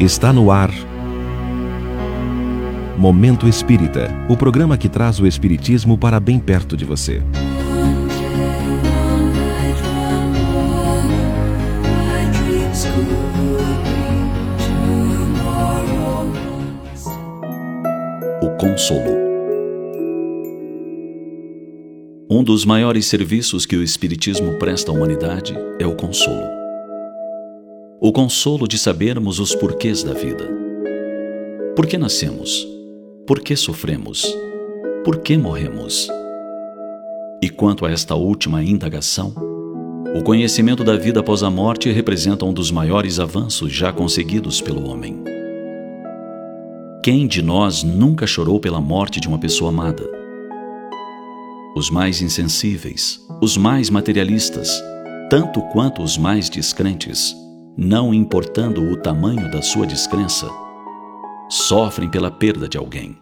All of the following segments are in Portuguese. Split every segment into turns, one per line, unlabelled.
Está no ar. Momento Espírita o programa que traz o Espiritismo para bem perto de você.
O Consolo Um dos maiores serviços que o Espiritismo presta à humanidade é o consolo. O consolo de sabermos os porquês da vida. Por que nascemos? Por que sofremos? Por que morremos? E quanto a esta última indagação, o conhecimento da vida após a morte representa um dos maiores avanços já conseguidos pelo homem. Quem de nós nunca chorou pela morte de uma pessoa amada? os mais insensíveis, os mais materialistas, tanto quanto os mais descrentes, não importando o tamanho da sua descrença, sofrem pela perda de alguém.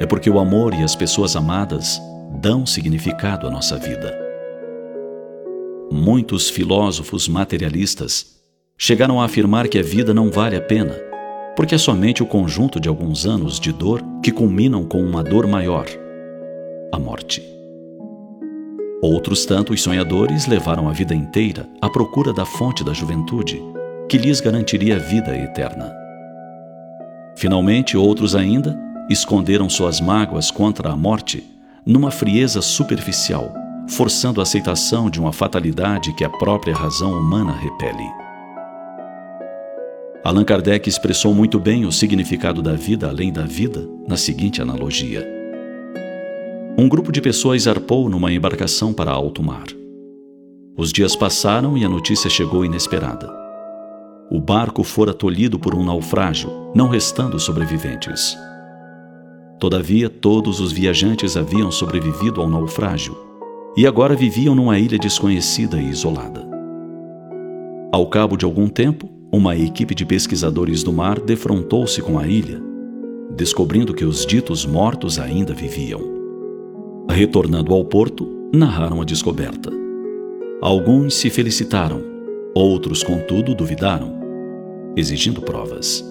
É porque o amor e as pessoas amadas dão significado à nossa vida. Muitos filósofos materialistas chegaram a afirmar que a vida não vale a pena, porque é somente o conjunto de alguns anos de dor que culminam com uma dor maior a morte. Outros tantos sonhadores levaram a vida inteira à procura da fonte da juventude, que lhes garantiria a vida eterna. Finalmente, outros ainda esconderam suas mágoas contra a morte numa frieza superficial, forçando a aceitação de uma fatalidade que a própria razão humana repele. Allan Kardec expressou muito bem o significado da vida além da vida na seguinte analogia um grupo de pessoas zarpou numa embarcação para alto mar. Os dias passaram e a notícia chegou inesperada. O barco fora tolhido por um naufrágio, não restando sobreviventes. Todavia, todos os viajantes haviam sobrevivido ao naufrágio e agora viviam numa ilha desconhecida e isolada. Ao cabo de algum tempo, uma equipe de pesquisadores do mar defrontou-se com a ilha, descobrindo que os ditos mortos ainda viviam. Retornando ao porto, narraram a descoberta. Alguns se felicitaram, outros, contudo, duvidaram, exigindo provas.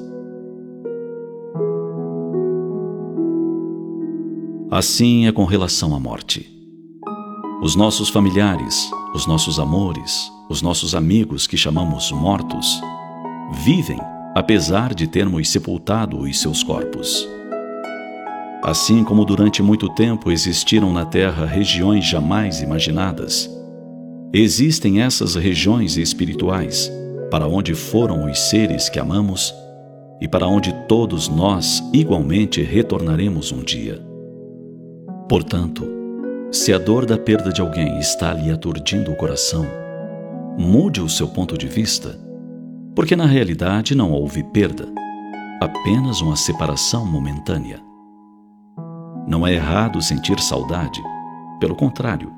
Assim é com relação à morte. Os nossos familiares, os nossos amores, os nossos amigos que chamamos mortos, vivem apesar de termos sepultado os seus corpos. Assim como durante muito tempo existiram na Terra regiões jamais imaginadas, existem essas regiões espirituais para onde foram os seres que amamos e para onde todos nós igualmente retornaremos um dia. Portanto, se a dor da perda de alguém está lhe aturdindo o coração, mude o seu ponto de vista, porque na realidade não houve perda, apenas uma separação momentânea. Não é errado sentir saudade. Pelo contrário,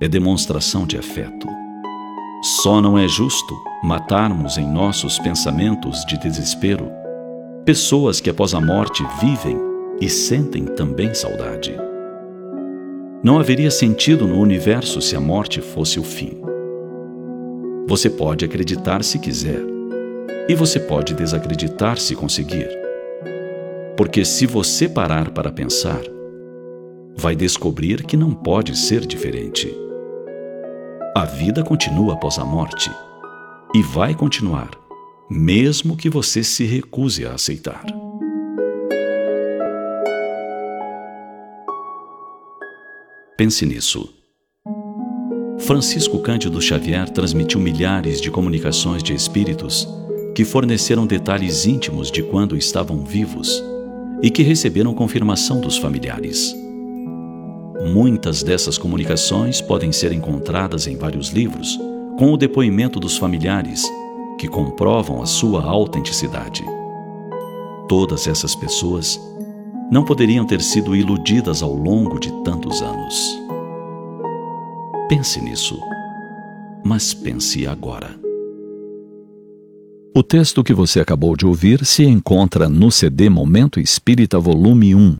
é demonstração de afeto. Só não é justo matarmos em nossos pensamentos de desespero pessoas que após a morte vivem e sentem também saudade. Não haveria sentido no universo se a morte fosse o fim. Você pode acreditar se quiser, e você pode desacreditar se conseguir. Porque se você parar para pensar, vai descobrir que não pode ser diferente. A vida continua após a morte e vai continuar, mesmo que você se recuse a aceitar. Pense nisso. Francisco Cândido Xavier transmitiu milhares de comunicações de espíritos que forneceram detalhes íntimos de quando estavam vivos e que receberam confirmação dos familiares. Muitas dessas comunicações podem ser encontradas em vários livros, com o depoimento dos familiares, que comprovam a sua autenticidade. Todas essas pessoas não poderiam ter sido iludidas ao longo de tantos anos. Pense nisso, mas pense agora.
O texto que você acabou de ouvir se encontra no CD Momento Espírita Volume 1,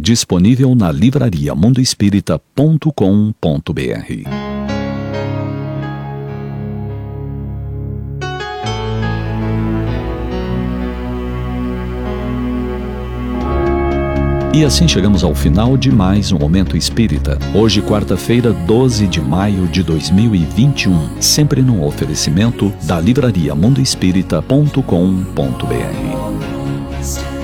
Disponível na livraria mundoespírita.com.br.
E assim chegamos ao final de mais um Momento Espírita. Hoje, quarta-feira, 12 de maio de 2021. Sempre no oferecimento da livraria mundoespírita.com.br.